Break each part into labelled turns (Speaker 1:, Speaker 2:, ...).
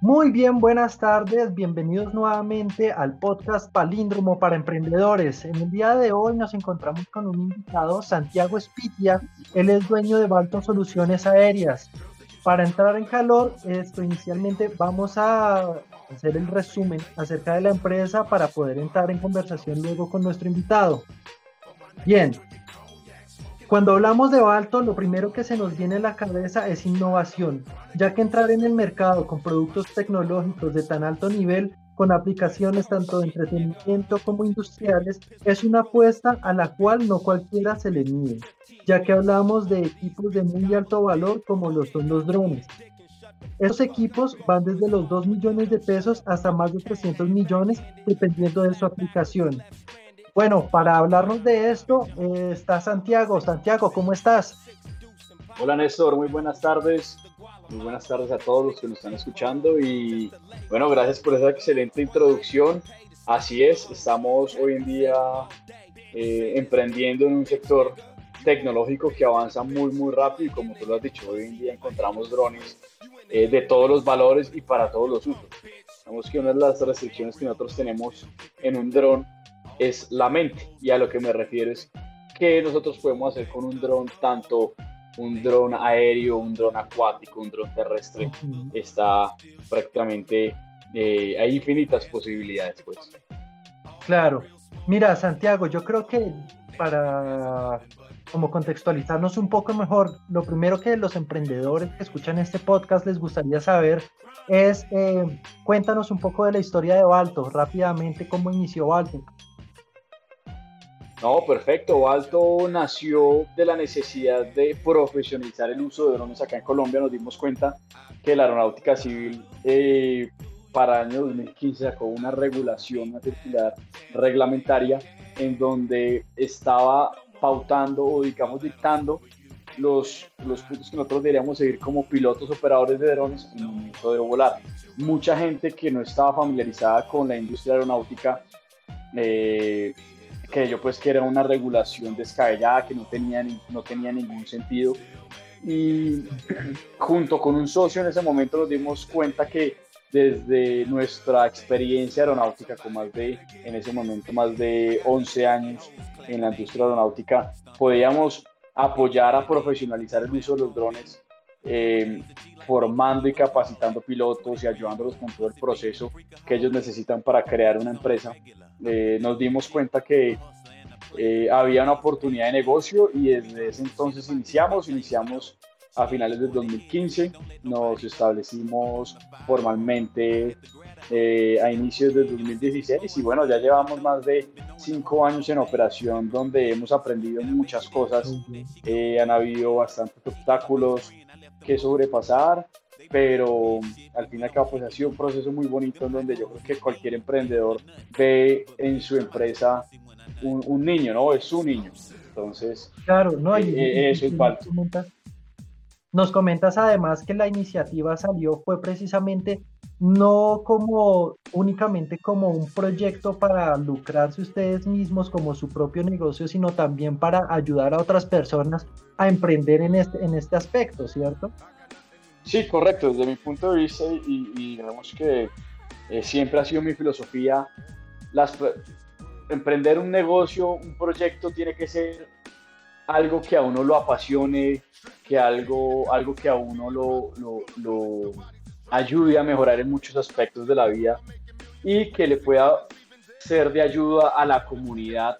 Speaker 1: Muy bien, buenas tardes, bienvenidos nuevamente al podcast Palíndromo para Emprendedores. En el día de hoy nos encontramos con un invitado, Santiago Espitia, él es dueño de Balton Soluciones Aéreas. Para entrar en calor, esto inicialmente vamos a hacer el resumen acerca de la empresa para poder entrar en conversación luego con nuestro invitado. Bien, cuando hablamos de Balto, lo primero que se nos viene a la cabeza es innovación, ya que entrar en el mercado con productos tecnológicos de tan alto nivel, con aplicaciones tanto de entretenimiento como industriales, es una apuesta a la cual no cualquiera se le mide, ya que hablamos de equipos de muy alto valor como lo son los drones. Estos equipos van desde los 2 millones de pesos hasta más de 300 millones dependiendo de su aplicación. Bueno, para hablarnos de esto eh, está Santiago. Santiago, ¿cómo estás?
Speaker 2: Hola Néstor, muy buenas tardes. Muy buenas tardes a todos los que nos están escuchando y bueno, gracias por esa excelente introducción. Así es, estamos hoy en día eh, emprendiendo en un sector tecnológico que avanza muy muy rápido y como tú lo has dicho, hoy en día encontramos drones eh, de todos los valores y para todos los usos. Sabemos que una de las restricciones que nosotros tenemos en un dron es la mente. Y a lo que me refiero es que nosotros podemos hacer con un dron, tanto un dron aéreo, un dron acuático, un dron terrestre. Está prácticamente, eh, hay infinitas posibilidades, pues.
Speaker 1: Claro. Mira, Santiago, yo creo que para como contextualizarnos un poco mejor, lo primero que los emprendedores que escuchan este podcast les gustaría saber es, eh, cuéntanos un poco de la historia de Balto, rápidamente cómo inició Balto.
Speaker 2: No, perfecto. Alto nació de la necesidad de profesionalizar el uso de drones acá en Colombia. Nos dimos cuenta que la aeronáutica civil eh, para el año 2015 sacó una regulación, una reglamentaria en donde estaba pautando o digamos dictando los, los puntos que nosotros deberíamos seguir como pilotos operadores de drones en el momento de volar. Mucha gente que no estaba familiarizada con la industria aeronáutica eh, que yo pues que era una regulación descabellada que no tenía, no tenía ningún sentido. Y junto con un socio en ese momento nos dimos cuenta que desde nuestra experiencia aeronáutica con más de, en ese momento, más de 11 años en la industria aeronáutica, podíamos apoyar a profesionalizar el uso de los drones, eh, formando y capacitando pilotos y ayudándolos con todo el proceso que ellos necesitan para crear una empresa eh, nos dimos cuenta que eh, había una oportunidad de negocio y desde ese entonces iniciamos, iniciamos a finales del 2015, nos establecimos formalmente eh, a inicios del 2016 y bueno, ya llevamos más de cinco años en operación donde hemos aprendido muchas cosas, han habido bastantes obstáculos que sobrepasar, pero al fin y al cabo pues ha sido un proceso muy bonito en donde yo creo que cualquier emprendedor ve en su empresa un, niño, ¿no? Es su niño. Entonces,
Speaker 1: claro, no, hay eh, eso es Nos comentas además que la iniciativa salió fue precisamente no como únicamente como un proyecto para lucrarse ustedes mismos como su propio negocio, sino también para ayudar a otras personas a emprender en este, en este aspecto, ¿cierto?
Speaker 2: Sí, correcto. Desde mi punto de vista y, digamos que eh, siempre ha sido mi filosofía, emprender un negocio, un proyecto tiene que ser algo que a uno lo apasione, que algo, algo que a uno lo, lo, ayude a mejorar en muchos aspectos de la vida y que le pueda ser de ayuda a la comunidad,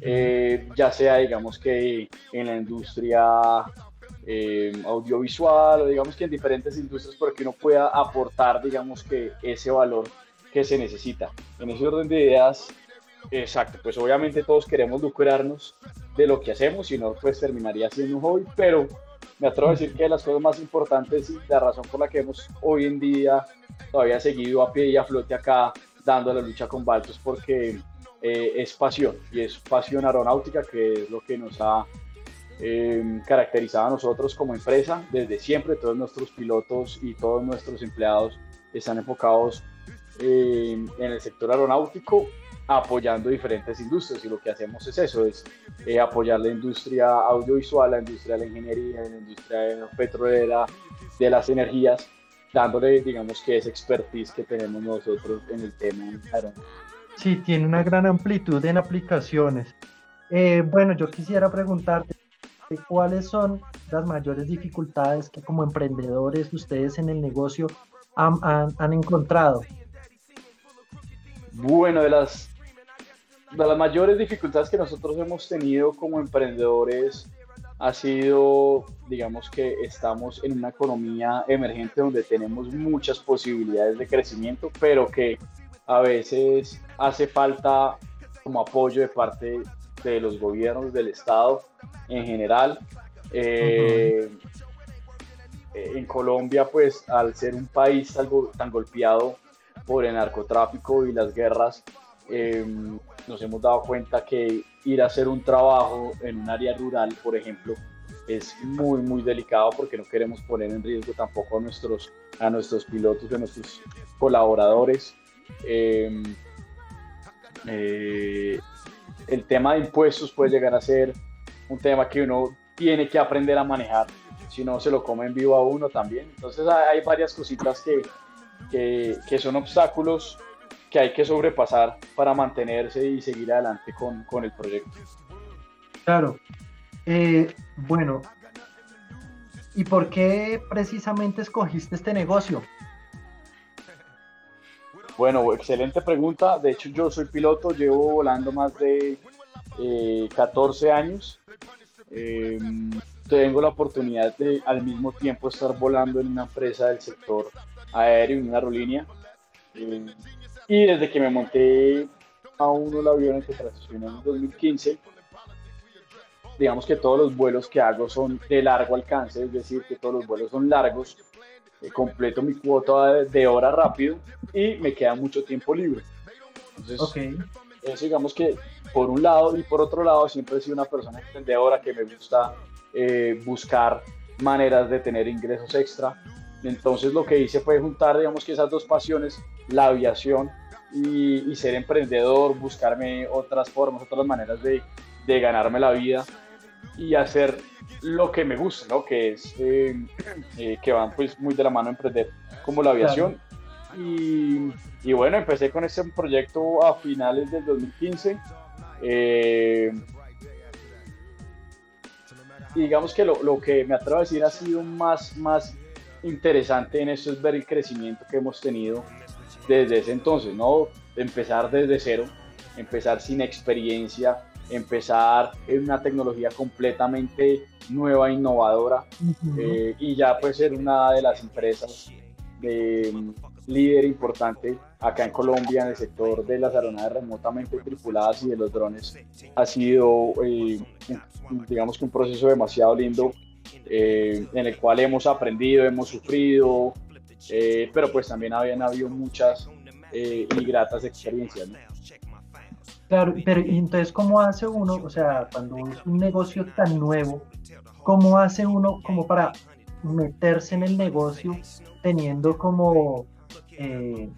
Speaker 2: eh, ya sea digamos que en la industria eh, audiovisual o digamos que en diferentes industrias para que uno pueda aportar digamos que ese valor que se necesita. En ese orden de ideas, exacto, pues obviamente todos queremos lucrarnos de lo que hacemos, si no pues terminaría siendo un hobby, pero me atrevo a decir que las cosas más importantes y la razón por la que hemos hoy en día todavía seguido a pie y a flote acá dando la lucha con Baltos porque eh, es pasión y es pasión aeronáutica que es lo que nos ha eh, a nosotros como empresa desde siempre. Todos nuestros pilotos y todos nuestros empleados están enfocados en el sector aeronáutico apoyando diferentes industrias y lo que hacemos es eso, es eh, apoyar la industria audiovisual, la industria de la ingeniería, la industria petrolera, de las energías dándole, digamos, que esa expertise que tenemos nosotros en el tema
Speaker 1: Sí, tiene una gran amplitud en aplicaciones. Eh, bueno, yo quisiera preguntarte, ¿cuáles son las mayores dificultades que como emprendedores ustedes en el negocio han, han encontrado?
Speaker 2: Bueno, de las, de las mayores dificultades que nosotros hemos tenido como emprendedores ha sido, digamos que estamos en una economía emergente donde tenemos muchas posibilidades de crecimiento, pero que a veces hace falta como apoyo de parte de los gobiernos, del Estado en general. Eh, en Colombia, pues al ser un país algo tan golpeado por el narcotráfico y las guerras, em, nos hemos dado cuenta que ir a hacer un trabajo en un área rural, por ejemplo, es muy, muy delicado porque no queremos poner en riesgo tampoco a nuestros, a nuestros pilotos, a nuestros colaboradores. Em, eh, el tema de impuestos puede llegar a ser un tema que uno tiene que aprender a manejar, si no se lo come en vivo a uno también. Entonces hay varias cositas que, que, son obstáculos que hay que sobrepasar para mantenerse y seguir adelante con, con el proyecto.
Speaker 1: Claro. Eh, bueno, ¿y por qué precisamente escogiste este negocio?
Speaker 2: Bueno, excelente pregunta. De hecho, yo soy piloto, llevo volando más de 14 eh, años. Eh, tengo la oportunidad de al mismo tiempo estar volando en una empresa del sector aéreo, en una aerolínea. Eh, y desde que me monté a uno el avión que transicionó en 2015, digamos que todos los vuelos que hago son de largo alcance, es decir, que todos los vuelos son largos, completo mi cuota de, hora rápido y me queda mucho tiempo libre. Entonces, eso digamos que por un lado y por otro lado siempre he sido una persona emprendedora que me gusta eh, buscar maneras de tener ingresos extra. Entonces lo que hice fue juntar, digamos que esas dos pasiones, la aviación y, ser emprendedor, buscarme otras formas, otras maneras de, de, ganarme la vida y hacer lo que me gusta, ¿no? Que es eh, eh, que van pues muy de la mano a emprender como la aviación. Y, y, bueno, empecé con ese proyecto a finales del 2015. Eh, y digamos que lo, lo, que me atrevo a decir ha sido más, más interesante en esto es ver el crecimiento que hemos tenido desde ese entonces, ¿no? Empezar desde cero, empezar sin experiencia, empezar en una tecnología completamente nueva, innovadora, eh, y ya puede ser una de las empresas de, líder importante acá en Colombia en el sector de las aeronaves remotamente tripuladas y de los drones. Ha sido, eh, digamos que un proceso demasiado lindo eh, en el cual hemos aprendido, hemos sufrido, eh, pero pues también habían habido muchas y gratas experiencias.
Speaker 1: Claro, pero entonces, ¿cómo hace uno, o sea, cuando es un negocio tan nuevo, cómo hace uno como para meterse en el negocio teniendo como eh,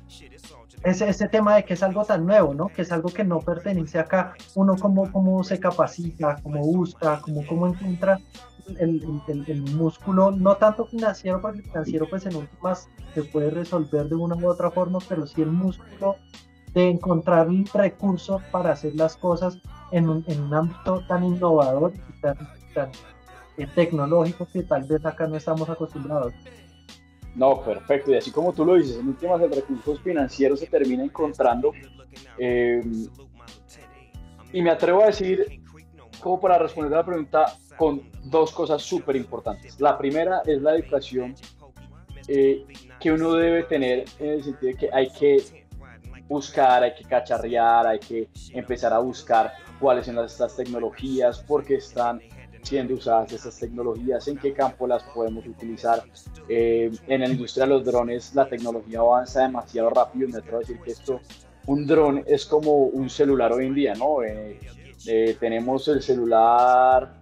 Speaker 1: ese, ese, tema de que es algo tan nuevo, ¿no? Que es algo que no pertenece acá. Uno cómo, cómo se capacita, cómo busca, cómo, cómo encuentra el, el, músculo, no tanto financiero, porque el financiero pues en últimas se puede resolver de una u otra forma, pero sí el músculo de encontrar el recurso para hacer las cosas en un, en un ámbito tan innovador y tan, tan eh, tecnológico que tal vez acá no estamos acostumbrados.
Speaker 2: No, perfecto. Y así como tú lo dices, en últimas el recurso financiero se termina encontrando. Eh, y me atrevo a decir, como para responder a la pregunta, con dos cosas súper importantes. La primera es la educación eh, que uno debe tener en el sentido de que hay que buscar, hay que cacharrear, hay que empezar a buscar cuáles son estas tecnologías, por qué están siendo usadas estas tecnologías, en qué campo las podemos utilizar. Eh, en la industria de los drones la tecnología avanza demasiado rápido, me atrevo a decir que esto, un dron es como un celular hoy en día, ¿no? Eh, eh, tenemos el celular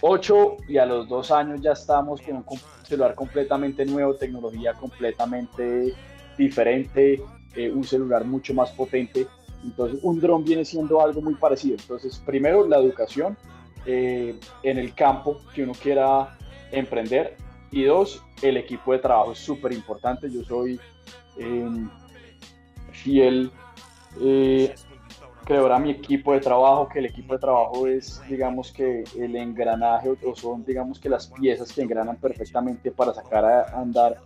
Speaker 2: 8 y a los dos años ya estamos con un celular completamente nuevo, tecnología completamente diferente, un celular mucho más potente. Entonces, un dron viene siendo algo muy parecido. Entonces, primero la educación, eh, en el campo que uno quiera emprender Y dos, el equipo de trabajo es súper importante. Yo soy em, fiel eh, creador a mi equipo de trabajo, que el equipo de trabajo es, digamos que el engranaje o son, digamos que las piezas que engranan perfectamente para sacar a andar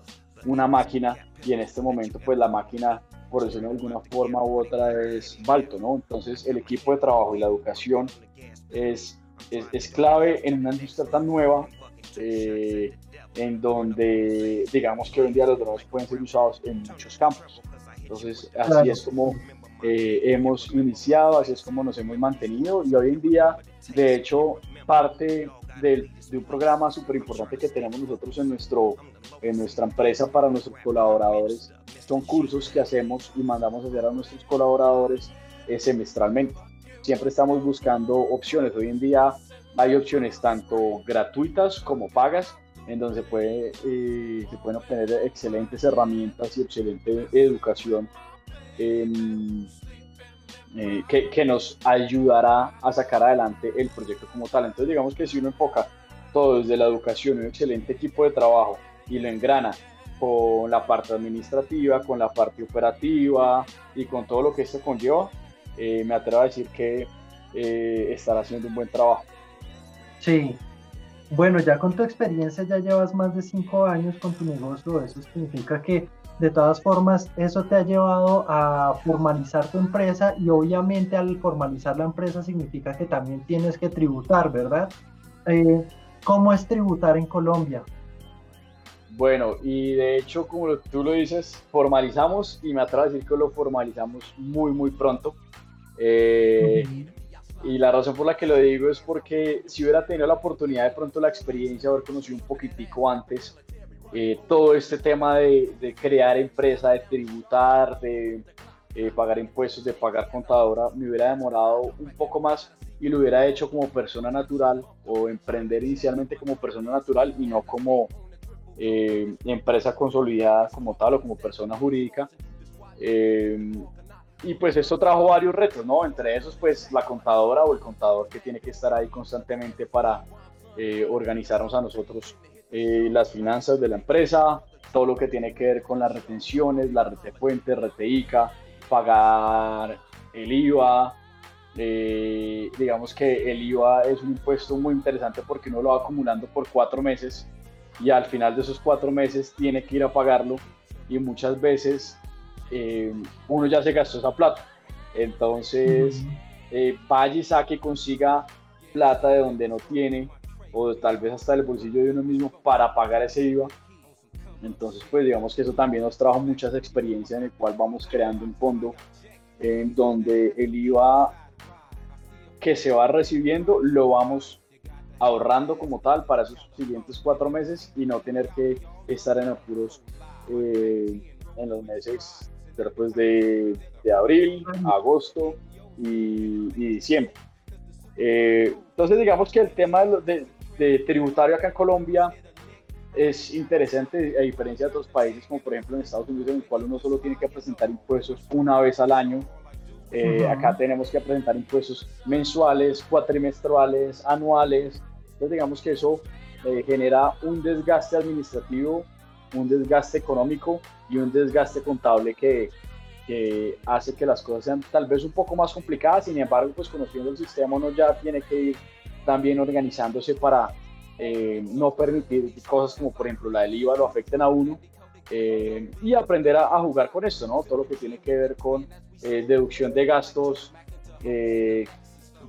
Speaker 2: una máquina y en este momento pues la máquina por decirlo de alguna forma u otra es Balto, ¿no? Entonces el equipo de trabajo y la educación es, es, clave en una industria tan nueva eh, en donde digamos que hoy en día los drones pueden ser usados en muchos campos. Entonces así es como eh, hemos iniciado, así es como nos hemos mantenido y hoy en día, de hecho, parte de, de un programa súper importante que tenemos nosotros en, nuestro, en nuestra empresa para nuestros colaboradores son cursos que hacemos y mandamos a hacer a nuestros colaboradores eh, semestralmente. Siempre estamos buscando opciones. Hoy en día hay opciones tanto gratuitas como pagas en donde se, puede, eh, se pueden obtener excelentes herramientas y excelente educación Em, eh, que, que, nos ayudará a sacar adelante el proyecto como tal. Entonces digamos que si uno enfoca todo desde la educación, un excelente equipo de trabajo y lo engrana con la parte administrativa, con la parte operativa y con todo lo que esto conlleva, eh, me atrevo a decir que eh, estará haciendo un buen trabajo.
Speaker 1: Sí, bueno, ya con tu experiencia ya llevas más de cinco años con tu negocio, eso significa que de todas formas, eso te ha llevado a formalizar tu empresa y obviamente al formalizar la empresa significa que también tienes que tributar, ¿verdad? Eh, ¿Cómo es tributar en Colombia?
Speaker 2: Bueno, y de hecho, como tú lo dices, formalizamos y me atrevo a decir que lo formalizamos muy, muy pronto. Eh, y la razón por la que lo digo es porque si hubiera tenido la oportunidad de pronto la experiencia, haber conocido un poquitico antes, eh, todo este tema de, crear empresa, de tributar, de eh, pagar impuestos, de pagar contadora, me hubiera demorado un poco más y lo hubiera hecho como persona natural o emprender inicialmente como persona natural y no como eh, empresa consolidada como tal o como persona jurídica. y pues esto trajo varios retos, ¿no? Entre esos, pues la contadora o el contador que tiene que estar ahí constantemente para organizarnos a nosotros eh, las finanzas de la empresa, todo lo que tiene que ver con las retenciones, la rete fuente, rete ICA, pagar el IVA. Eh, digamos que el IVA es un impuesto muy interesante porque uno lo va acumulando por cuatro meses y al final de esos cuatro meses tiene que ir a pagarlo y muchas veces eh, uno ya se gastó esa plata. Entonces, vaya y saque consiga plata de donde no tiene o tal vez hasta el bolsillo de uno mismo para pagar ese IVA. Entonces, pues digamos que eso también nos trajo muchas experiencias en el cual vamos creando un fondo en donde el IVA que se va recibiendo lo vamos ahorrando como tal para esos siguientes cuatro meses y no tener que estar en apuros eh, en los meses después de, de abril, agosto y, diciembre. Eh, entonces digamos que el tema de, de tributario acá en Colombia es interesante, a diferencia de otros países, como por ejemplo en Estados Unidos, en el cual uno solo tiene que presentar impuestos una vez al año. Eh, acá tenemos que presentar impuestos mensuales, cuatrimestrales, anuales. Entonces, digamos que eso eh, genera un desgaste administrativo, un desgaste económico y un desgaste contable que, que hace que las cosas sean tal vez un poco más complicadas. Sin embargo, pues conociendo el sistema, uno ya tiene que ir también organizándose para eh, no permitir cosas como por ejemplo la del IVA lo afecten a uno eh, y aprender a, jugar con esto, ¿no? Todo lo que tiene que ver con eh, deducción de gastos,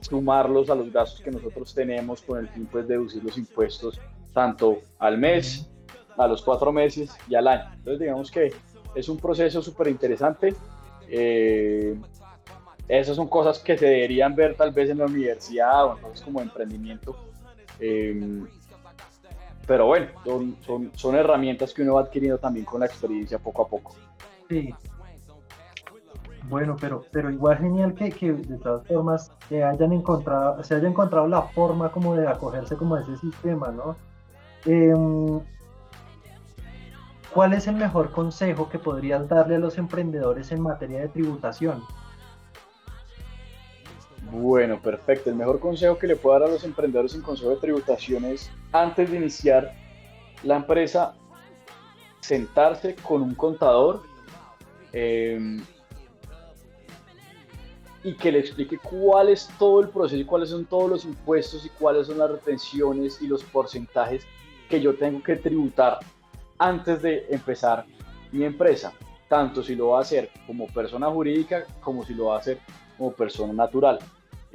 Speaker 2: sumarlos a los gastos que nosotros tenemos con el fin pues deducir los impuestos tanto al mes, a los cuatro meses y al año. Entonces digamos que es un proceso súper interesante. Esas son cosas que se deberían ver tal vez en la universidad o entonces como emprendimiento. Em, pero bueno, son, son, herramientas que uno va adquiriendo también con la experiencia poco a poco.
Speaker 1: Sí. Bueno, pero, pero igual genial que, que de todas formas que hayan encontrado, se haya encontrado la forma como de acogerse como a ese sistema, ¿no? Em, ¿Cuál es el mejor consejo que podrías darle a los emprendedores en materia de tributación?
Speaker 2: Bueno, perfecto. El mejor consejo que le puedo dar a los emprendedores en consejo de tributación es, antes de iniciar, la empresa sentarse con un contador em, y que le explique cuál es todo el proceso y cuáles son todos los impuestos y cuáles son las retenciones y los porcentajes que yo tengo que tributar antes de empezar mi empresa, tanto si lo va a hacer como persona jurídica como si lo va a hacer como persona natural.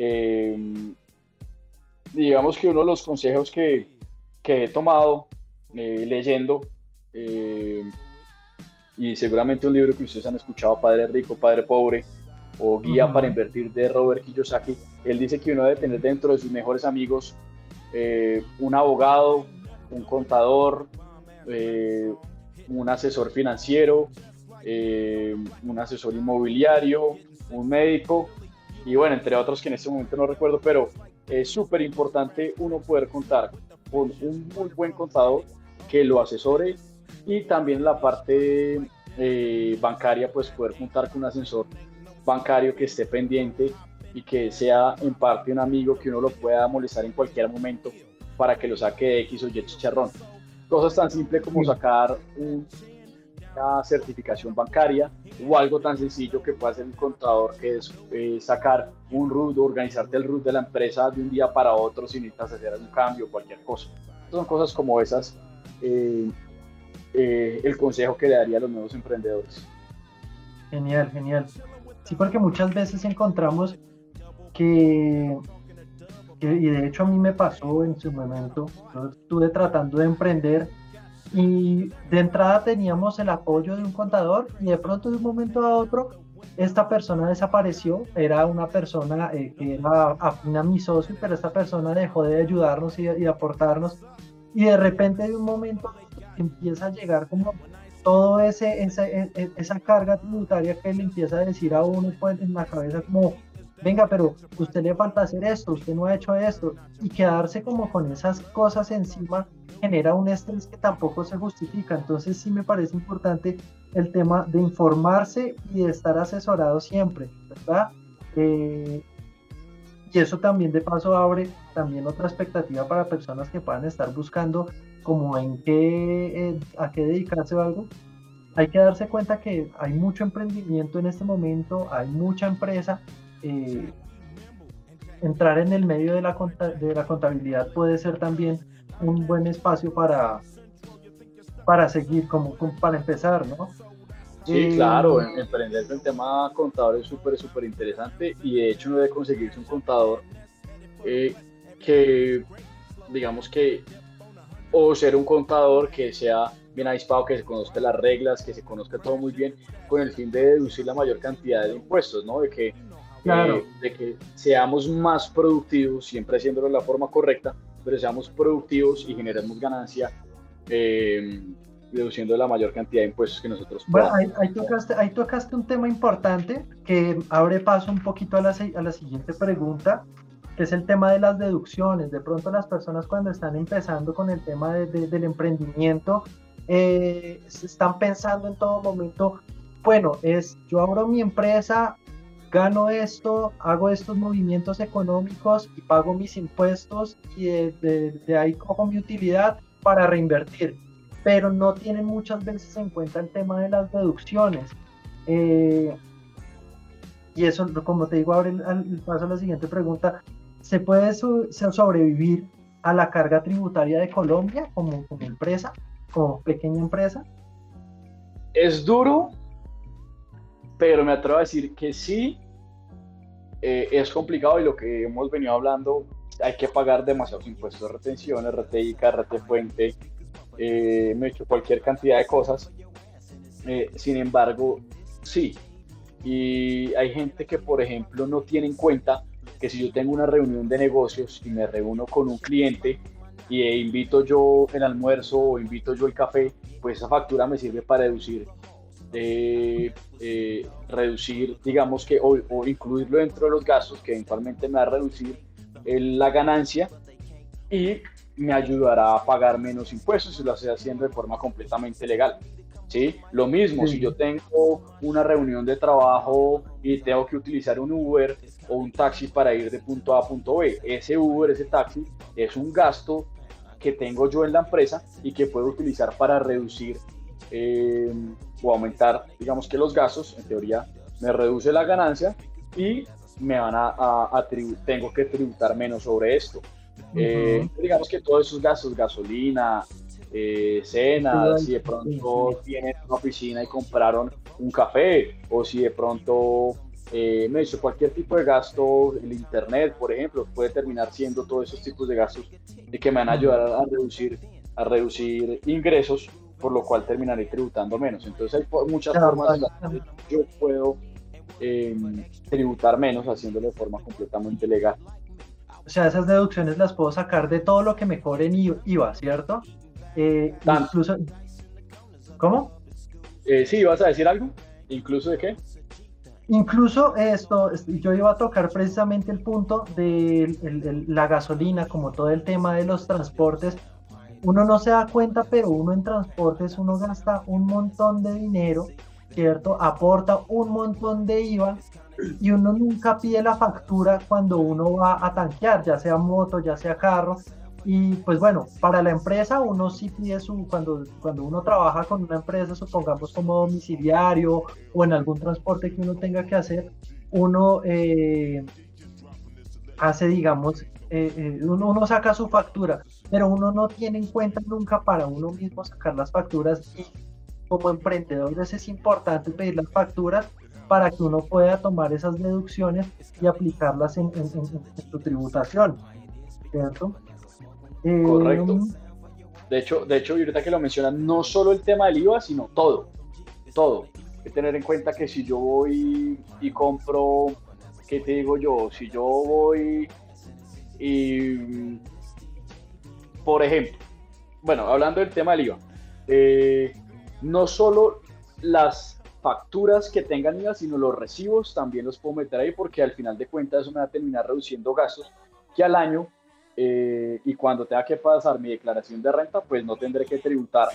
Speaker 2: Em, digamos que uno de los consejos que, que he tomado eh, leyendo, eh, y seguramente un libro que ustedes han escuchado, Padre Rico, Padre Pobre, o Guía para Invertir de Robert Kiyosaki, él dice que uno debe tener dentro de sus mejores amigos eh, un abogado, un contador, un asesor financiero, un asesor inmobiliario, un médico, y bueno, entre otros que en este momento no recuerdo, pero es súper importante uno poder contar con un muy buen contador que lo asesore y también la parte eh, bancaria, pues poder contar con un asesor bancario que esté pendiente y que sea en parte un amigo que uno lo pueda molestar en cualquier momento para que lo saque de X o Y chicharrón. Cosas tan simples como sacar un una certificación bancaria o algo tan sencillo que puede hacer un contador que es eh, sacar un RUT organizarte el RUT de la empresa de un día para otro si necesitas hacer algún cambio o cualquier cosa. Son cosas como esas eh, eh, el consejo que le daría a los nuevos emprendedores.
Speaker 1: Genial, genial. Sí, porque muchas veces encontramos que, y de hecho a mí me pasó en su momento, yo estuve tratando de emprender y de entrada teníamos el apoyo de un contador y de pronto de un momento a otro esta persona desapareció, era una persona eh, que era afín a mi socio, pero esta persona dejó de ayudarnos y, y aportarnos. Y de repente de un momento empieza a llegar como todo ese, esa, e, e, esa carga tributaria que le empieza a decir a uno pues, en la cabeza como venga, pero usted le falta hacer esto, usted no ha hecho esto, y quedarse como con esas cosas encima genera un estrés que tampoco se justifica. Entonces sí me parece importante el tema de informarse y de estar asesorado siempre, ¿verdad? Eh, y eso también de paso abre también otra expectativa para personas que puedan estar buscando como en qué, eh, a qué dedicarse o algo. Hay que darse cuenta que hay mucho emprendimiento en este momento, hay mucha empresa eh, entrar en el medio de la, de la contabilidad puede ser también un buen espacio para, para seguir, como, para empezar, ¿no?
Speaker 2: Sí, eh, claro, emprender el tema contador es súper, súper interesante y de hecho uno debe conseguirse un contador eh, que, digamos que, o ser un contador que sea bien avispado, que se conozca las reglas, que se conozca todo muy bien, con el fin de deducir la mayor cantidad de impuestos, ¿no? De que Claro. de que seamos más productivos, siempre haciéndolo de la forma correcta, pero seamos productivos y generemos ganancia eh, reduciendo la mayor cantidad de impuestos que nosotros
Speaker 1: bueno, ahí, tocaste, ahí, tocaste, un tema importante que abre paso un poquito a la, a la siguiente pregunta, que es el tema de las deducciones. De pronto las personas cuando están empezando con el tema del emprendimiento, eh, están pensando en todo momento, bueno, es yo abro mi empresa, gano esto, hago estos movimientos económicos y pago mis impuestos y de, ahí cojo mi utilidad para reinvertir. Pero no tienen muchas veces en cuenta el tema de las deducciones. Eh, y eso, como te digo, ahora el, paso a la siguiente pregunta. ¿Se puede sobrevivir a la carga tributaria de Colombia como, como empresa, como pequeña empresa?
Speaker 2: Es duro, pero me atrevo a decir que sí, eh, es complicado y lo que hemos venido hablando, hay que pagar demasiados impuestos de retención, RTI, RT Fuente, me he hecho cualquier cantidad de cosas. Eh, sin embargo, sí. Y hay gente que, por ejemplo, no tiene en cuenta que si yo tengo una reunión de negocios y me reúno con un cliente y invito yo el almuerzo o invito yo el café, pues esa factura me sirve para deducir eh, eh, reducir, digamos que, o, incluirlo dentro de los gastos que eventualmente me va a reducir la ganancia y me ayudará a pagar menos impuestos si lo estoy haciendo de forma completamente legal. ¿sí? Lo mismo, si yo tengo una reunión de trabajo y tengo que utilizar un Uber o un taxi para ir de punto A a punto B, ese Uber, ese taxi, es un gasto que tengo yo en la empresa y que puedo utilizar para reducir eh, o aumentar, digamos que los gastos, en teoría me reduce la ganancia y me van a, a, tengo que tributar menos sobre esto. Eh, digamos que todos esos gastos, gasolina, eh, cenas, si de pronto tienen una oficina y compraron un café, o si de pronto eh, me hizo cualquier tipo de gasto, el internet, por ejemplo, puede terminar siendo todos esos tipos de gastos y que me van a ayudar a, reducir, a reducir ingresos, por lo cual terminaré tributando menos. Entonces hay muchas formas en las que yo puedo em, tributar menos haciéndolo de forma completamente legal.
Speaker 1: O sea, esas deducciones las puedo sacar de todo lo que me cobren IVA, ¿cierto? Eh, incluso... ¿Cómo?
Speaker 2: Eh, sí, ¿vas a decir algo? ¿Incluso de qué?
Speaker 1: Incluso esto, yo iba a tocar precisamente el punto de la gasolina, como todo el tema de los transportes. Uno no se da cuenta, pero uno en transportes, uno gasta un montón de dinero, ¿cierto? Aporta un montón de IVA y uno nunca pide la factura cuando uno va a tanquear, ya sea moto, ya sea carro, y pues bueno, para la empresa uno sí pide su, cuando, cuando uno trabaja con una empresa, supongamos como domiciliario o en algún transporte que uno tenga que hacer, uno eh, hace, digamos, eh, eh, uno, uno, saca su factura, pero uno no tiene en cuenta nunca para uno mismo sacar las facturas y como emprendedores es importante pedir las facturas para que uno pueda tomar esas deducciones y aplicarlas en, en, en su tributación, ¿cierto?
Speaker 2: Correcto. Mm. De hecho, de hecho, ahorita que lo mencionan, no solo el tema del IVA, sino todo. Todo. Hay que tener en cuenta que si yo voy y compro, ¿qué te digo yo? Si yo voy y, por ejemplo, bueno, hablando del tema del IVA, eh, no solo las facturas que tengan IVA, sino los recibos también los puedo meter ahí porque al final de cuentas eso me va a terminar reduciendo gastos que al año eh, y cuando tenga que pasar mi declaración de renta, pues no tendré que tributar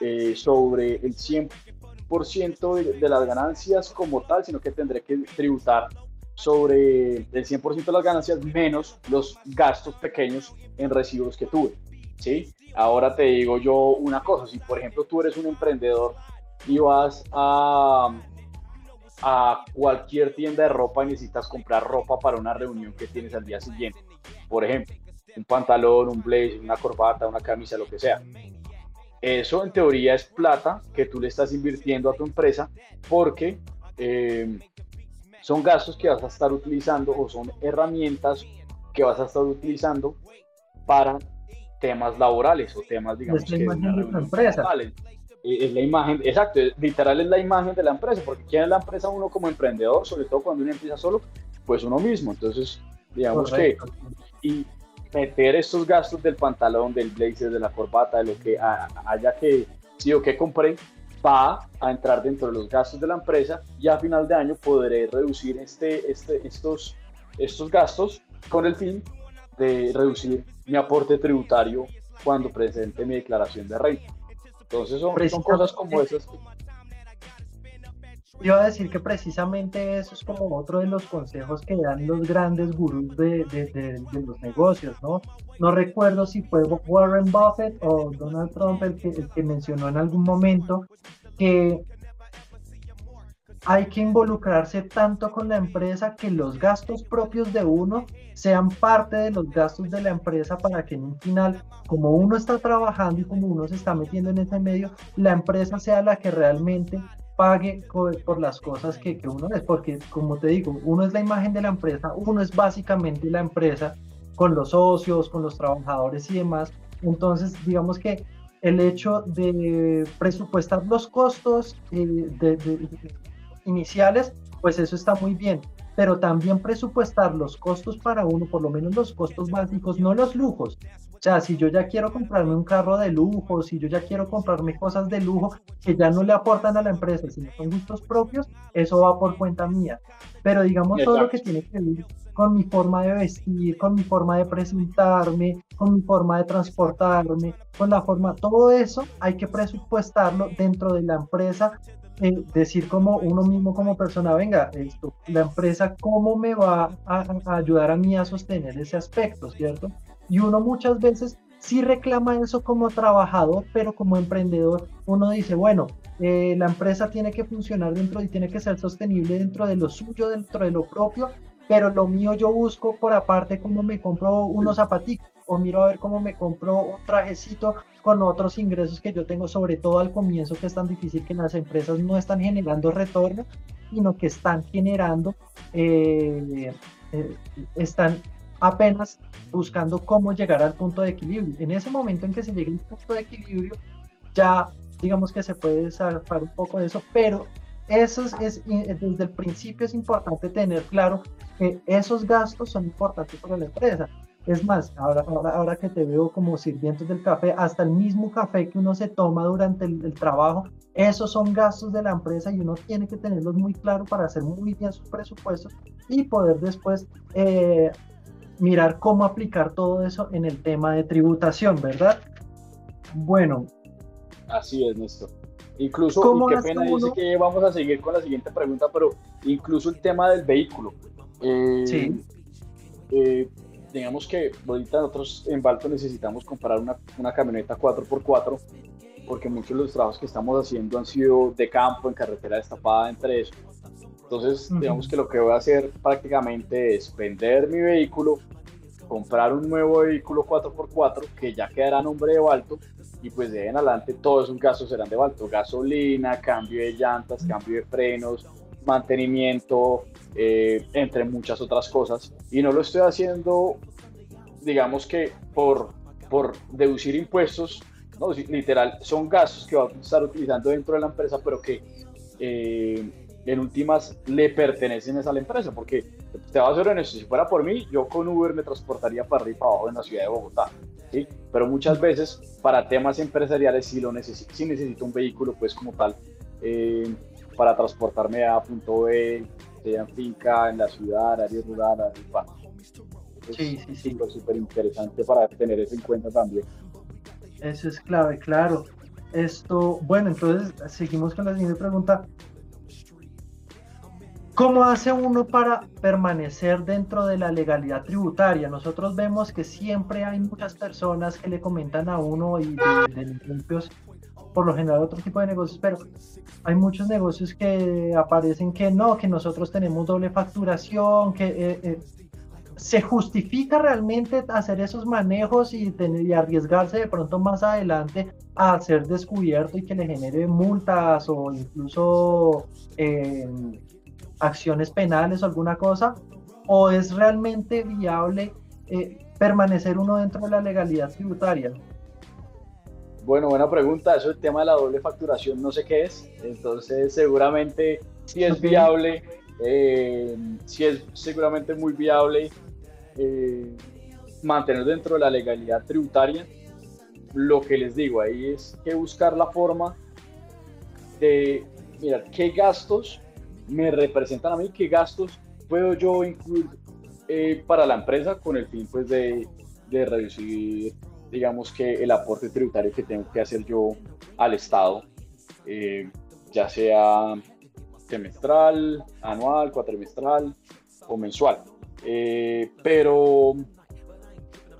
Speaker 2: eh, sobre el 100% de, de, las ganancias como tal, sino que tendré que tributar sobre el 100% de las ganancias menos los gastos pequeños en recibos que tuve. ¿sí? Ahora te digo yo una cosa, si por ejemplo tú eres un emprendedor y vas a, a cualquier tienda de ropa y necesitas comprar ropa para una reunión que tienes al día siguiente, por ejemplo, un pantalón, un blazer, una corbata, una camisa, lo que sea. Eso en teoría es plata que tú le estás invirtiendo a tu empresa porque eh, son gastos que vas a estar utilizando o son herramientas que vas a estar utilizando para temas laborales o temas, digamos,
Speaker 1: que de tu empresa.
Speaker 2: Eh, es la imagen, exacto, literal es la imagen de la empresa, porque ¿quién es la empresa? Uno como emprendedor, sobre todo cuando uno empieza solo, pues uno mismo. Entonces, digamos que y meter estos gastos del pantalón, del blazer, de la corbata, de lo que haya que, sí o que compré, va a entrar dentro de los gastos de la empresa y a final de año podré reducir este, este, estos, estos gastos con el fin de reducir mi aporte tributario cuando presente mi declaración de renta. Entonces son, son cosas como esas
Speaker 1: iba a decir que precisamente eso es como otro de los consejos que dan los grandes gurús de, de, los negocios, ¿no? No recuerdo si fue Warren Buffett o Donald Trump el que, el que mencionó en algún momento que hay que involucrarse tanto con la empresa que los gastos propios de uno sean parte de los gastos de la empresa para que en un final, como uno está trabajando y como uno se está metiendo en ese medio, la empresa sea la que realmente pague por, las cosas que, que, uno es, porque como te digo, uno es la imagen de la empresa, uno es básicamente la empresa con los socios, con los trabajadores y demás. Entonces, digamos que el hecho de presupuestar los costos eh, de, iniciales, pues eso está muy bien, pero también presupuestar los costos para uno, por lo menos los costos básicos, no los lujos, sea, si yo ya quiero comprarme un carro de lujo, si yo ya quiero comprarme cosas de lujo que ya no le aportan a la empresa, sino son gustos propios, eso va por cuenta mía. Pero digamos todo lo que tiene que ver con mi forma de vestir, con mi forma de presentarme, con mi forma de transportarme, con la forma, todo eso hay que presupuestarlo dentro de la empresa eh, decir como uno mismo como persona, venga, esto, la empresa cómo me va a, a, ayudar a mí a sostener ese aspecto, ¿cierto? Y uno muchas veces sí reclama eso como trabajador, pero como emprendedor uno dice, bueno, eh, la empresa tiene que funcionar dentro y tiene que ser sostenible dentro de lo suyo, dentro de lo propio, pero lo mío yo busco por aparte cómo me compro unos zapatitos o miro a ver cómo me compro un trajecito con otros ingresos que yo tengo, sobre todo al comienzo que es tan difícil que las empresas no están generando retorno, sino que están generando, eh, eh, están apenas buscando cómo llegar al punto de equilibrio. En ese momento en que se llegue al punto de equilibrio, ya digamos que se puede zafar un poco de eso, pero eso es, desde el principio es importante tener claro que esos gastos son importantes para la empresa. Es más, ahora, ahora, que te veo como sirvientes del café, hasta el mismo café que uno se toma durante el, trabajo, esos son gastos de la empresa y uno tiene que tenerlos muy claro para hacer muy bien sus presupuestos y poder después eh, mirar cómo aplicar todo eso en el tema de tributación, ¿verdad? Bueno.
Speaker 2: Así es, Néstor. Incluso, y qué pena dice que vamos a seguir con la siguiente pregunta, pero incluso el tema del vehículo. Eh, sí. Eh, digamos que ahorita nosotros en Balto necesitamos comprar una, una, camioneta 4x4 porque muchos de los trabajos que estamos haciendo han sido de campo, en carretera destapada, entre eso. Entonces, digamos que lo que voy a hacer prácticamente es vender mi vehículo, comprar un nuevo vehículo 4x4 que ya quedará a nombre de Balto y pues de en adelante todos esos gastos serán de Balto, gasolina, cambio de llantas, cambio de frenos, mantenimiento, eh, entre muchas otras cosas. Y no lo estoy haciendo, digamos que por, por deducir impuestos, no, literal, son gastos que va a estar utilizando dentro de la empresa, pero que eh, en últimas le pertenecen a la empresa, porque te voy a ser honesto, si fuera por mí, yo con Uber me transportaría para arriba y para abajo en la ciudad de Bogotá, ¿sí? pero muchas veces para temas empresariales sí, lo necesito, sí necesito un vehículo pues como tal eh, para transportarme a punto B, sea en finca, en la ciudad, área rural, área urbana.
Speaker 1: Sí, sí, sí.
Speaker 2: Es súper interesante para tener eso en cuenta también.
Speaker 1: Eso es clave, claro. Esto, bueno, entonces seguimos con la siguiente pregunta. ¿Cómo hace uno para permanecer dentro de la legalidad tributaria? Nosotros vemos que siempre hay muchas personas que le comentan a uno y de, limpios, por lo general otro tipo de negocios, pero hay muchos negocios que aparecen que no, que nosotros tenemos doble facturación, que eh, eh, se justifica realmente hacer esos manejos y, arriesgarse de pronto más adelante a ser descubierto y que le genere multas o incluso eh, acciones penales o alguna cosa, o es realmente viable eh, permanecer uno dentro de la legalidad tributaria?
Speaker 2: Bueno, buena pregunta. Eso el tema de la doble facturación no sé qué es. Entonces, seguramente si es viable, eh, si es seguramente muy viable eh, mantener dentro de la legalidad tributaria. Lo que les digo ahí es que buscar la forma de mirar qué gastos me representan a mí, qué gastos puedo yo incluir eh, para la empresa con el fin pues de, de, reducir digamos que el aporte tributario que tengo que hacer yo al Estado, eh, ya sea semestral, anual, cuatrimestral o mensual. Eh, pero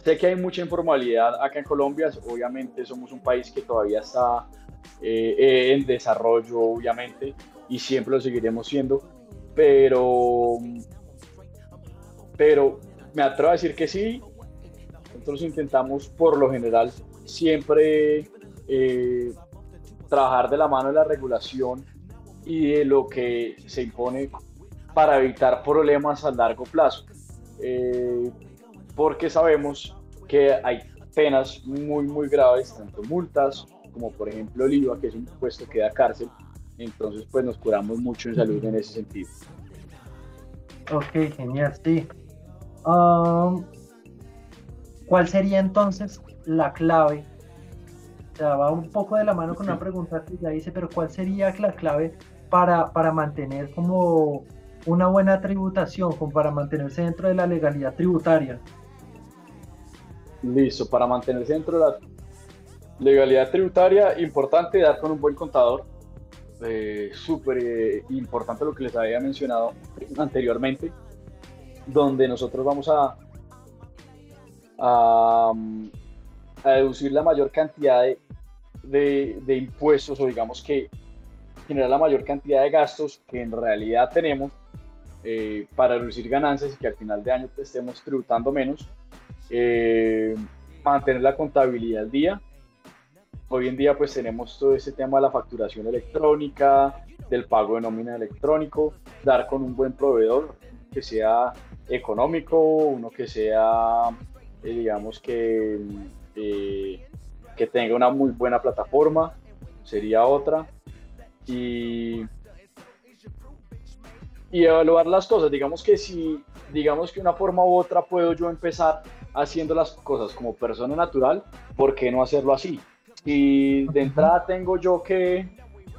Speaker 2: sé que hay mucha informalidad acá en Colombia, obviamente somos un país que todavía está en desarrollo, obviamente, y siempre lo seguiremos siendo, pero, pero me atrevo a decir que sí, nosotros intentamos por lo general siempre eh, trabajar de la mano de la regulación y de lo que se impone para evitar problemas a largo plazo. Eh, porque sabemos que hay penas muy, muy graves, tanto multas como por ejemplo el IVA, que es un impuesto que da cárcel, entonces, pues nos curamos mucho en salud en ese sentido.
Speaker 1: Ok, genial, sí. Um, ¿Cuál sería entonces la clave? O sea, va un poco de la mano con una pregunta que ya hice, pero ¿cuál sería la clave para, para mantener como una buena tributación, como para mantenerse dentro de la legalidad tributaria?
Speaker 2: Listo, para mantenerse dentro de la legalidad tributaria, importante dar con un buen contador, eh, súper eh, importante lo que les había mencionado anteriormente, donde nosotros vamos a, a, a deducir la mayor cantidad de, de, impuestos o digamos que generar la mayor cantidad de gastos que en realidad tenemos eh, para reducir ganancias y que al final de año estemos tributando menos, eh, mantener la contabilidad al día. Hoy en día pues tenemos todo ese tema de la facturación electrónica, del pago de nómina electrónico, dar con un buen proveedor que sea económico, uno que sea, eh, digamos que, eh, que tenga una muy buena plataforma, sería otra. Y, y evaluar las cosas, digamos que si, digamos que una forma u otra puedo yo empezar haciendo las cosas como persona natural, ¿por qué no hacerlo así? Y de entrada tengo yo que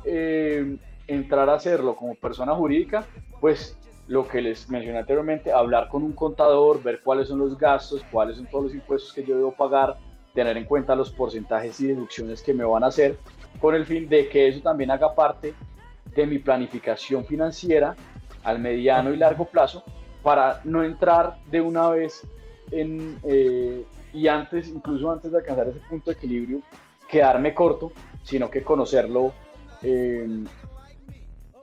Speaker 2: eh, entrar a hacerlo como persona jurídica, pues lo que les mencioné anteriormente, hablar con un contador, ver cuáles son los gastos, cuáles son todos los impuestos que yo debo pagar, tener en cuenta los porcentajes y deducciones que me van a hacer, con el fin de que eso también haga parte de mi planificación financiera al mediano y largo plazo, para no entrar de una vez en, eh, y antes, incluso antes de alcanzar ese punto de equilibrio, quedarme corto, sino que conocerlo eh,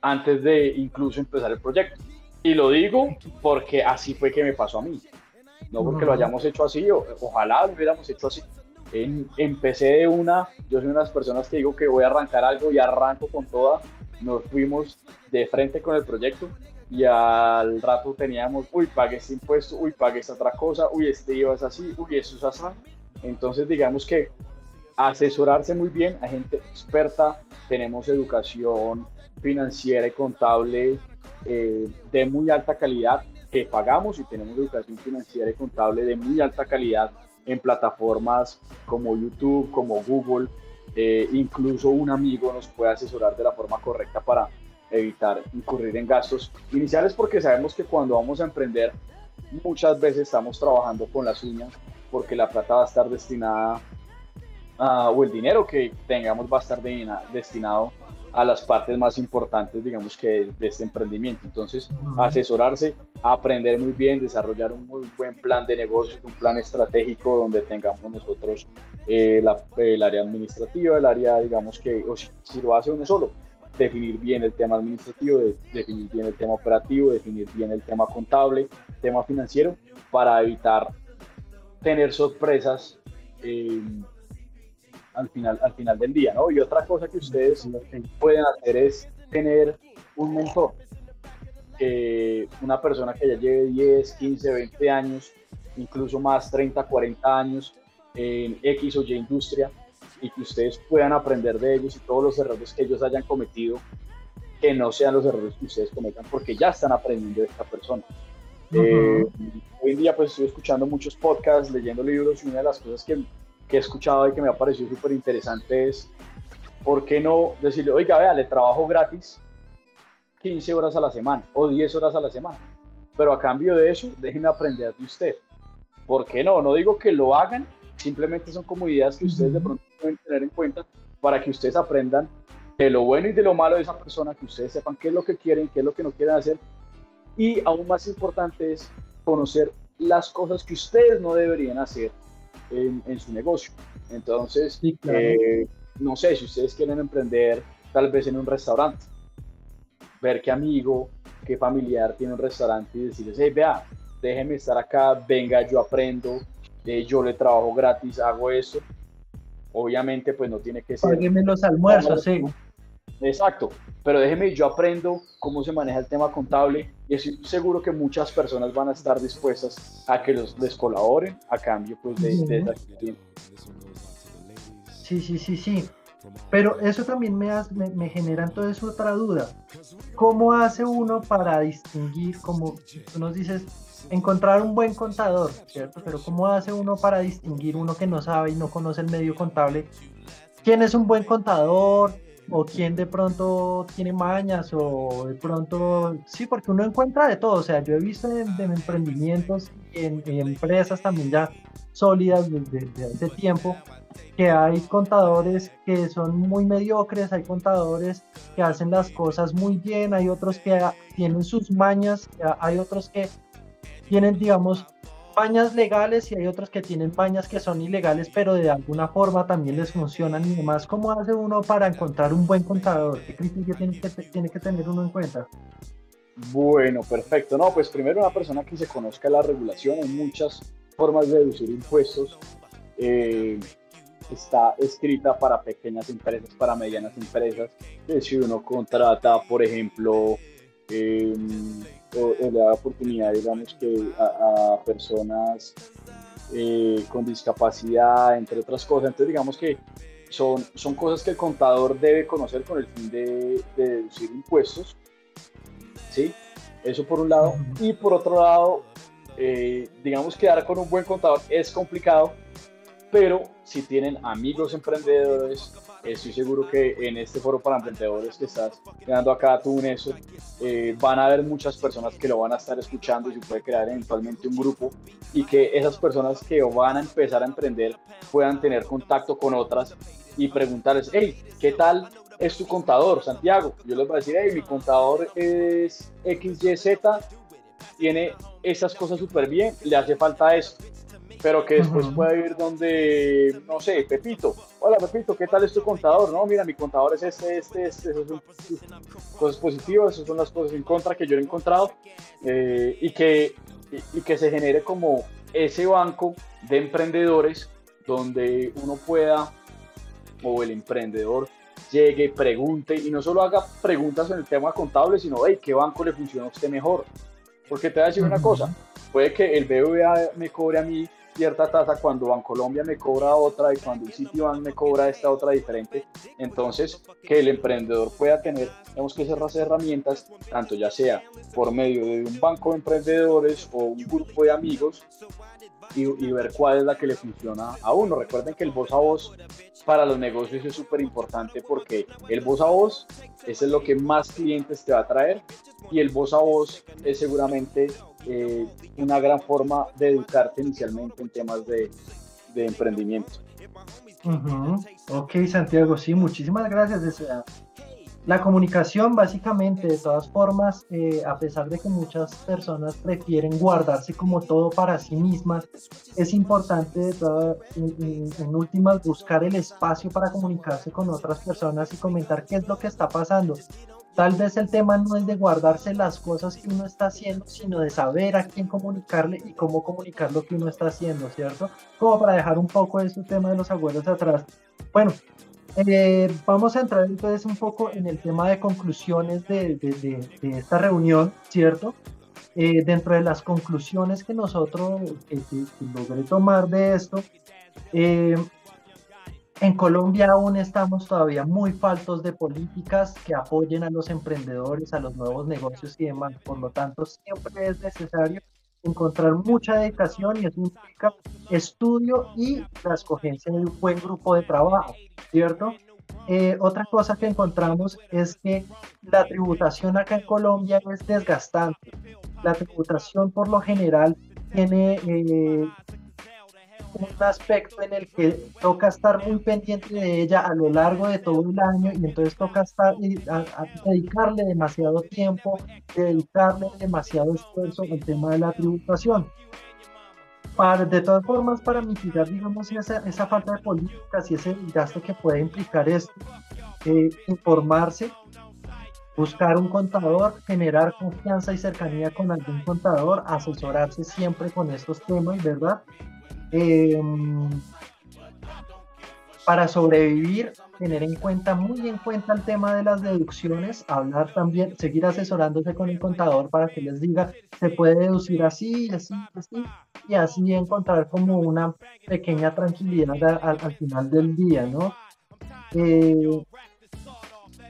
Speaker 2: antes de incluso empezar el proyecto. Y lo digo porque así fue que me pasó a mí. No porque lo hayamos hecho así, ojalá lo hubiéramos hecho así. En, empecé de una, yo soy una de las personas que digo que voy a arrancar algo y arranco con toda. Nos fuimos de frente con el proyecto y al rato teníamos, uy, pague este impuesto, uy, pague esta otra cosa, uy, este IVA es así, uy, eso es así. Entonces, digamos que asesorarse muy bien. A gente experta, tenemos educación financiera y contable eh, de muy alta calidad que pagamos y tenemos educación financiera y contable de muy alta calidad en plataformas como YouTube, como Google, eh, incluso un amigo nos puede asesorar de la forma correcta para evitar incurrir en gastos iniciales porque sabemos que cuando vamos a emprender muchas veces estamos trabajando con las uñas porque la plata va a estar destinada a, o el dinero que tengamos va a estar destinado a las partes más importantes, digamos, que de este emprendimiento. Entonces, asesorarse, aprender muy bien, desarrollar un muy buen plan de negocio, un plan estratégico donde tengamos nosotros eh, el área administrativa, el área, digamos, que o si, lo hace uno solo, definir bien el tema administrativo, definir bien el tema operativo, definir bien el tema contable, tema financiero, para evitar tener sorpresas. Eh, al final, al final del día, ¿no? Y otra cosa que ustedes pueden hacer es tener un mentor, una persona que ya lleve 10, 15, 20 años, incluso más 30, 40 años en X o Y industria y que ustedes puedan aprender de ellos y todos los errores que ellos hayan cometido, que no sean los errores que ustedes cometan, porque ya están aprendiendo de esta persona. Eh, hoy en día pues estoy escuchando muchos podcasts, leyendo libros y una de las cosas que que he escuchado y que me ha parecido súper interesante es, ¿por qué no decirle, oiga, vea, le trabajo gratis 15 horas a la semana o 10 horas a la semana? Pero a cambio de eso, déjenme aprender de usted. ¿Por qué no? No digo que lo hagan, simplemente son como ideas que ustedes de pronto pueden tener en cuenta para que ustedes aprendan de lo bueno y de lo malo de esa persona, que ustedes sepan qué es lo que quieren, qué es lo que no quieren hacer. Y aún más importante es conocer las cosas que ustedes no deberían hacer en, su negocio. Entonces, eh, no sé, si ustedes quieren emprender tal vez en un restaurante, ver qué amigo, qué familiar tiene un restaurante y decirles, hey, vea, déjeme estar acá, venga, yo aprendo, eh, yo le trabajo gratis, hago eso. Obviamente, pues no tiene que ser...
Speaker 1: Págueme los almuerzos, sí.
Speaker 2: Exacto, pero déjeme, yo aprendo cómo se maneja el tema contable y estoy seguro que muchas personas van a estar dispuestas a que los, les colaboren a cambio pues, de, esa
Speaker 1: Sí, sí, sí, sí. Pero eso también me, me, me, genera entonces otra duda. ¿Cómo hace uno para distinguir, como tú nos dices, encontrar un buen contador, ¿cierto? Pero ¿cómo hace uno para distinguir uno que no sabe y no conoce el medio contable? ¿Quién es un buen contador? O quién de pronto tiene mañas o de pronto, sí, porque uno encuentra de todo, o sea, yo he visto en, emprendimientos y en, empresas también ya sólidas desde, hace tiempo que hay contadores que son muy mediocres, hay contadores que hacen las cosas muy bien, hay otros que tienen sus mañas, hay otros que tienen, digamos, pañas legales y hay otros que tienen pañas que son ilegales, pero de alguna forma también les funcionan y demás. ¿Cómo hace uno para encontrar un buen contador? ¿Qué criterio tiene que, tiene que tener uno en cuenta?
Speaker 2: Bueno, perfecto. No, pues primero una persona que se conozca la regulación, hay muchas formas de deducir impuestos. Eh, está escrita para pequeñas empresas, para medianas empresas. si uno contrata, por ejemplo, eh, o, le da oportunidad, digamos, que a, personas eh, con discapacidad, entre otras cosas. Entonces, digamos que son, son cosas que el contador debe conocer con el fin de, de deducir impuestos. ¿Sí? Eso por un lado. Y por otro lado, eh, digamos que dar con un buen contador es complicado, pero si tienen amigos emprendedores, estoy seguro que en este foro para emprendedores que estás creando acá tú, eso, eh, van a haber muchas personas que lo van a estar escuchando y se puede crear eventualmente un grupo y que esas personas que van a empezar a emprender puedan tener contacto con otras y preguntarles, hey, ¿qué tal es tu contador, Santiago? Yo les voy a decir, hey, mi contador es XYZ, tiene esas cosas súper bien, le hace falta esto pero que después pueda ir donde, no sé, Pepito. Hola Pepito, ¿qué tal es tu contador? No, mira, mi contador es este, este, este. Esas son cosas positivas, esas son las cosas en contra que yo he encontrado. Eh, y, que, y, que se genere como ese banco de emprendedores donde uno pueda, o el emprendedor, llegue, pregunte y no solo haga preguntas en el tema contable, sino, hey, ¿qué banco le funciona a usted mejor? Porque te voy a decir una cosa, puede que el BBVA me cobre a mí cierta tasa cuando Bancolombia me cobra otra y cuando el Citibank me cobra esta otra diferente. Entonces, que el emprendedor pueda tener, tenemos que cerrar herramientas, tanto ya sea por medio de un banco de emprendedores o un grupo de amigos y, ver cuál es la que le funciona a uno. Recuerden que el voz a voz para los negocios es súper importante porque el voz a voz es lo que más clientes te va a traer y el voz a voz es seguramente eh, una gran forma de educarte inicialmente en temas de, de emprendimiento.
Speaker 1: Ok, Santiago, sí, muchísimas gracias. La comunicación, básicamente, de todas formas, eh, a pesar de que muchas personas prefieren guardarse como todo para sí mismas, es importante, en, en últimas, buscar el espacio para comunicarse con otras personas y comentar qué es lo que está pasando. Tal vez el tema no es de guardarse las cosas que uno está haciendo, sino de saber a quién comunicarle y cómo comunicar lo que uno está haciendo, ¿cierto? Como para dejar un poco este tema de los abuelos atrás. Bueno, eh, vamos a entrar entonces un poco en el tema de conclusiones de, esta reunión, ¿cierto? Eh, dentro de las conclusiones que nosotros que, logré tomar de esto, eh, en Colombia aún estamos todavía muy faltos de políticas que apoyen a los emprendedores, a los nuevos negocios y demás. Por lo tanto, siempre es necesario encontrar mucha dedicación y eso implica estudio y la escogencia de un buen grupo de trabajo, ¿cierto? Eh, otra cosa que encontramos es que la tributación acá en Colombia es desgastante. La tributación por lo general tiene eh, un aspecto en el que toca estar muy pendiente de ella a lo largo de todo el año y entonces toca estar a, dedicarle demasiado tiempo, dedicarle demasiado esfuerzo al tema de la tributación. Para, de todas formas, para mitigar, digamos, esa, esa falta de políticas y ese gasto que puede implicar esto, eh, informarse, buscar un contador, generar confianza y cercanía con algún contador, asesorarse siempre con estos temas, ¿verdad? Em, para sobrevivir, tener en cuenta, muy en cuenta el tema de las deducciones, hablar también, seguir asesorándose con el contador para que les diga, se puede deducir así, así, así, y así encontrar como una pequeña tranquilidad al, al final del día, ¿no? Eh,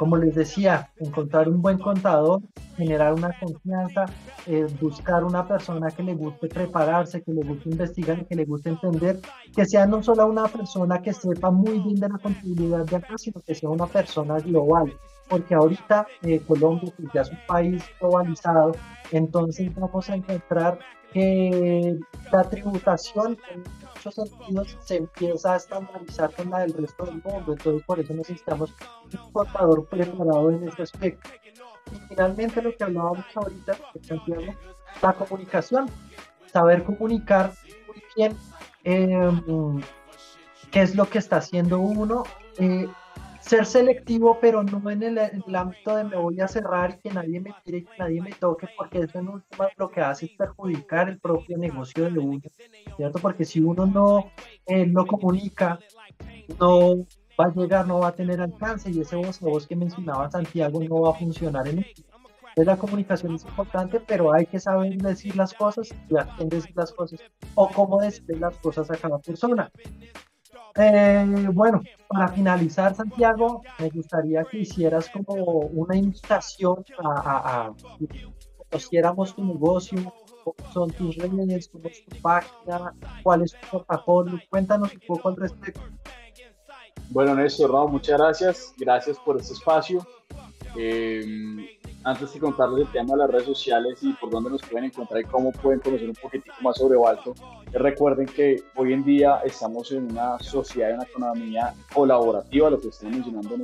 Speaker 1: como les decía, encontrar un buen contador, generar una confianza, eh, buscar una persona que le guste prepararse, que le guste investigar, que le guste entender, que sea no solo una persona que sepa muy bien de la contabilidad de acá, sino que sea una persona global, porque ahorita eh, Colombia pues, ya es un país globalizado, entonces vamos a encontrar que la tributación muchos sentidos se empieza a estandarizar con la del resto del mundo, entonces por eso necesitamos un contador preparado en ese aspecto. Y finalmente lo que hablábamos ahorita, Santiago, la comunicación. saber comunicar muy bien em, qué es lo que está haciendo uno, eh, ser selectivo, pero no en el, ámbito de me voy a cerrar y que nadie me tire que nadie me toque, porque eso en última lo que hace es perjudicar el propio negocio de uno, ¿cierto? Porque si uno no, eh, no comunica, no va a llegar, no va a tener alcance y ese voz, voz que mencionaba Santiago no va a funcionar en Entonces la comunicación es importante, pero hay que saber decir las cosas y a quién decir las cosas o cómo decir las cosas a cada persona. Eh, bueno, para finalizar, Santiago, me gustaría que hicieras como una invitación a, a, que conociéramos tu negocio, cómo son tus redes, cómo tu página, cuál es tu portafolio. Cuéntanos un poco al respecto.
Speaker 2: Bueno, Néstor, no, muchas gracias. Gracias por este espacio. Eh, antes de contarles el tema de las redes sociales y por dónde nos pueden encontrar y cómo pueden conocer un poquitico más sobre Balto, recuerden que hoy en día estamos en una sociedad, en una economía colaborativa, lo que estamos mencionando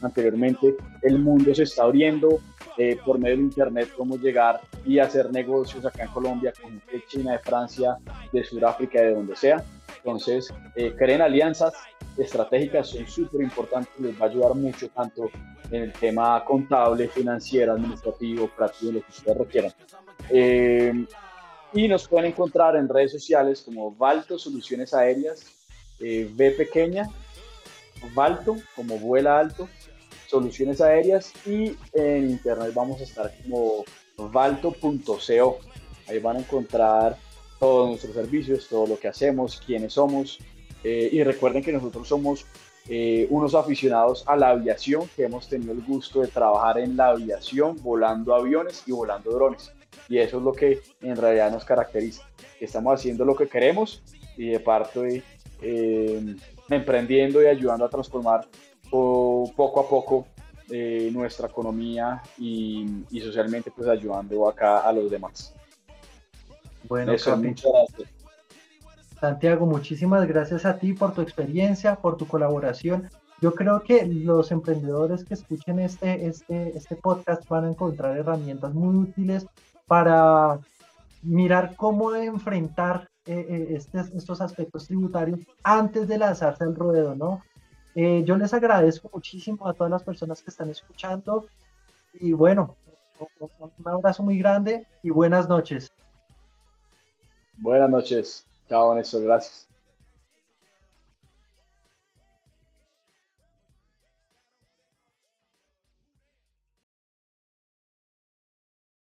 Speaker 2: anteriormente. El mundo se está abriendo eh, por medio de Internet, cómo llegar y hacer negocios acá en Colombia con de China, de Francia, de Sudáfrica, de donde sea. Entonces, eh, creen alianzas estratégicas, son súper importantes, les va a ayudar mucho tanto en el tema contable, financiero, administrativo, práctico, lo que ustedes requieran. Eh, y nos pueden encontrar en redes sociales como Valto Soluciones Aéreas, eh, B pequeña, Valto, como vuela alto, Soluciones Aéreas y en internet vamos a estar como valto.co. Ahí van a encontrar todos nuestros servicios, todo lo que hacemos, quiénes somos. Eh, y recuerden que nosotros somos eh, unos aficionados a la aviación que hemos tenido el gusto de trabajar en la aviación, volando aviones y volando drones. Y eso es lo que en realidad nos caracteriza, estamos haciendo lo que queremos y de parte eh, emprendiendo y ayudando a transformar poco a poco eh, nuestra economía y, socialmente pues ayudando acá a los demás.
Speaker 1: Bueno, Eso, muchas gracias. Santiago, muchísimas gracias a ti por tu experiencia, por tu colaboración. Yo creo que los emprendedores que escuchen este, este, este podcast van a encontrar herramientas muy útiles para mirar cómo enfrentar eh, eh, estos aspectos tributarios antes de lanzarse al ruedo, ¿no? Eh, yo les agradezco muchísimo a todas las personas que están escuchando y bueno, un abrazo muy grande y buenas noches.
Speaker 2: Buenas noches. Chao, Néstor, gracias.